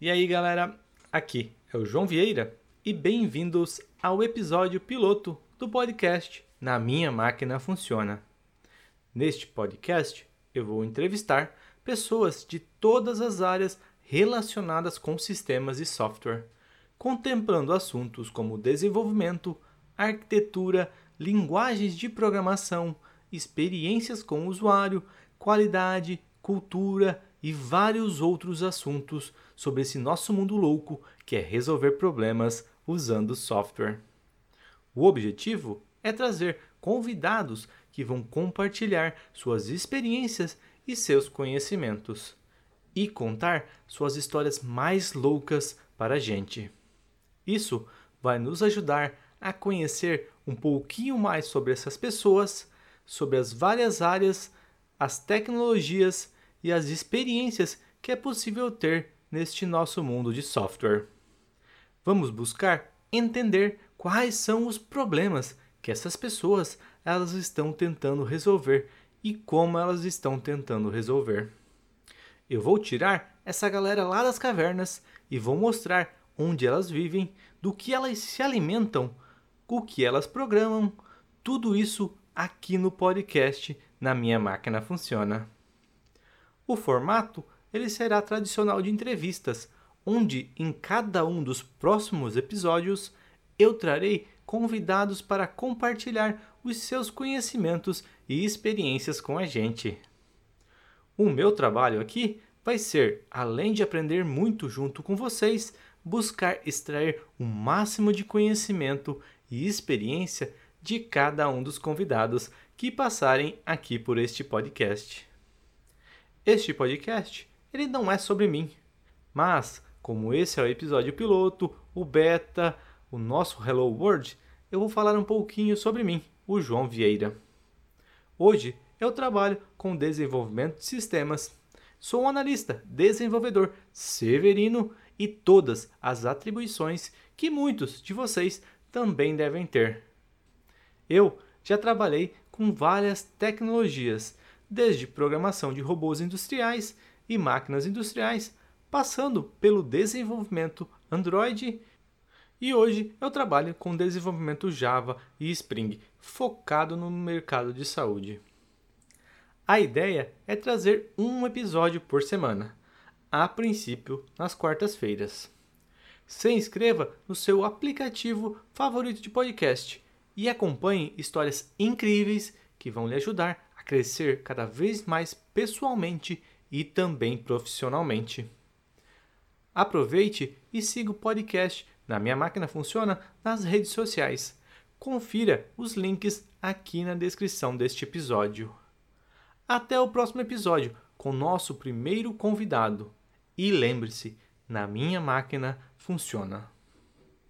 E aí, galera? Aqui é o João Vieira e bem-vindos ao episódio piloto do podcast Na Minha Máquina Funciona. Neste podcast, eu vou entrevistar pessoas de todas as áreas relacionadas com sistemas e software, contemplando assuntos como desenvolvimento, arquitetura, linguagens de programação, experiências com o usuário, qualidade, cultura e vários outros assuntos sobre esse nosso mundo louco que é resolver problemas usando software. O objetivo é trazer convidados que vão compartilhar suas experiências e seus conhecimentos e contar suas histórias mais loucas para a gente. Isso vai nos ajudar a conhecer um pouquinho mais sobre essas pessoas, sobre as várias áreas, as tecnologias e as experiências que é possível ter neste nosso mundo de software. Vamos buscar entender quais são os problemas que essas pessoas elas estão tentando resolver e como elas estão tentando resolver. Eu vou tirar essa galera lá das cavernas e vou mostrar onde elas vivem, do que elas se alimentam, o que elas programam, tudo isso aqui no podcast na minha máquina funciona. O formato ele será tradicional de entrevistas, onde em cada um dos próximos episódios eu trarei convidados para compartilhar os seus conhecimentos e experiências com a gente. O meu trabalho aqui vai ser, além de aprender muito junto com vocês, buscar extrair o máximo de conhecimento e experiência de cada um dos convidados que passarem aqui por este podcast. Este podcast, ele não é sobre mim, mas como esse é o episódio piloto, o beta, o nosso Hello World, eu vou falar um pouquinho sobre mim, o João Vieira. Hoje eu trabalho com desenvolvimento de sistemas. Sou um analista, desenvolvedor, severino e todas as atribuições que muitos de vocês também devem ter. Eu já trabalhei com várias tecnologias, desde programação de robôs industriais e máquinas industriais, passando pelo desenvolvimento Android. E hoje eu trabalho com desenvolvimento Java e Spring, focado no mercado de saúde. A ideia é trazer um episódio por semana, a princípio nas quartas-feiras. Se inscreva no seu aplicativo favorito de podcast e acompanhe histórias incríveis que vão lhe ajudar crescer cada vez mais pessoalmente e também profissionalmente. Aproveite e siga o podcast Na Minha Máquina Funciona nas redes sociais. Confira os links aqui na descrição deste episódio. Até o próximo episódio com nosso primeiro convidado. E lembre-se, na minha máquina funciona.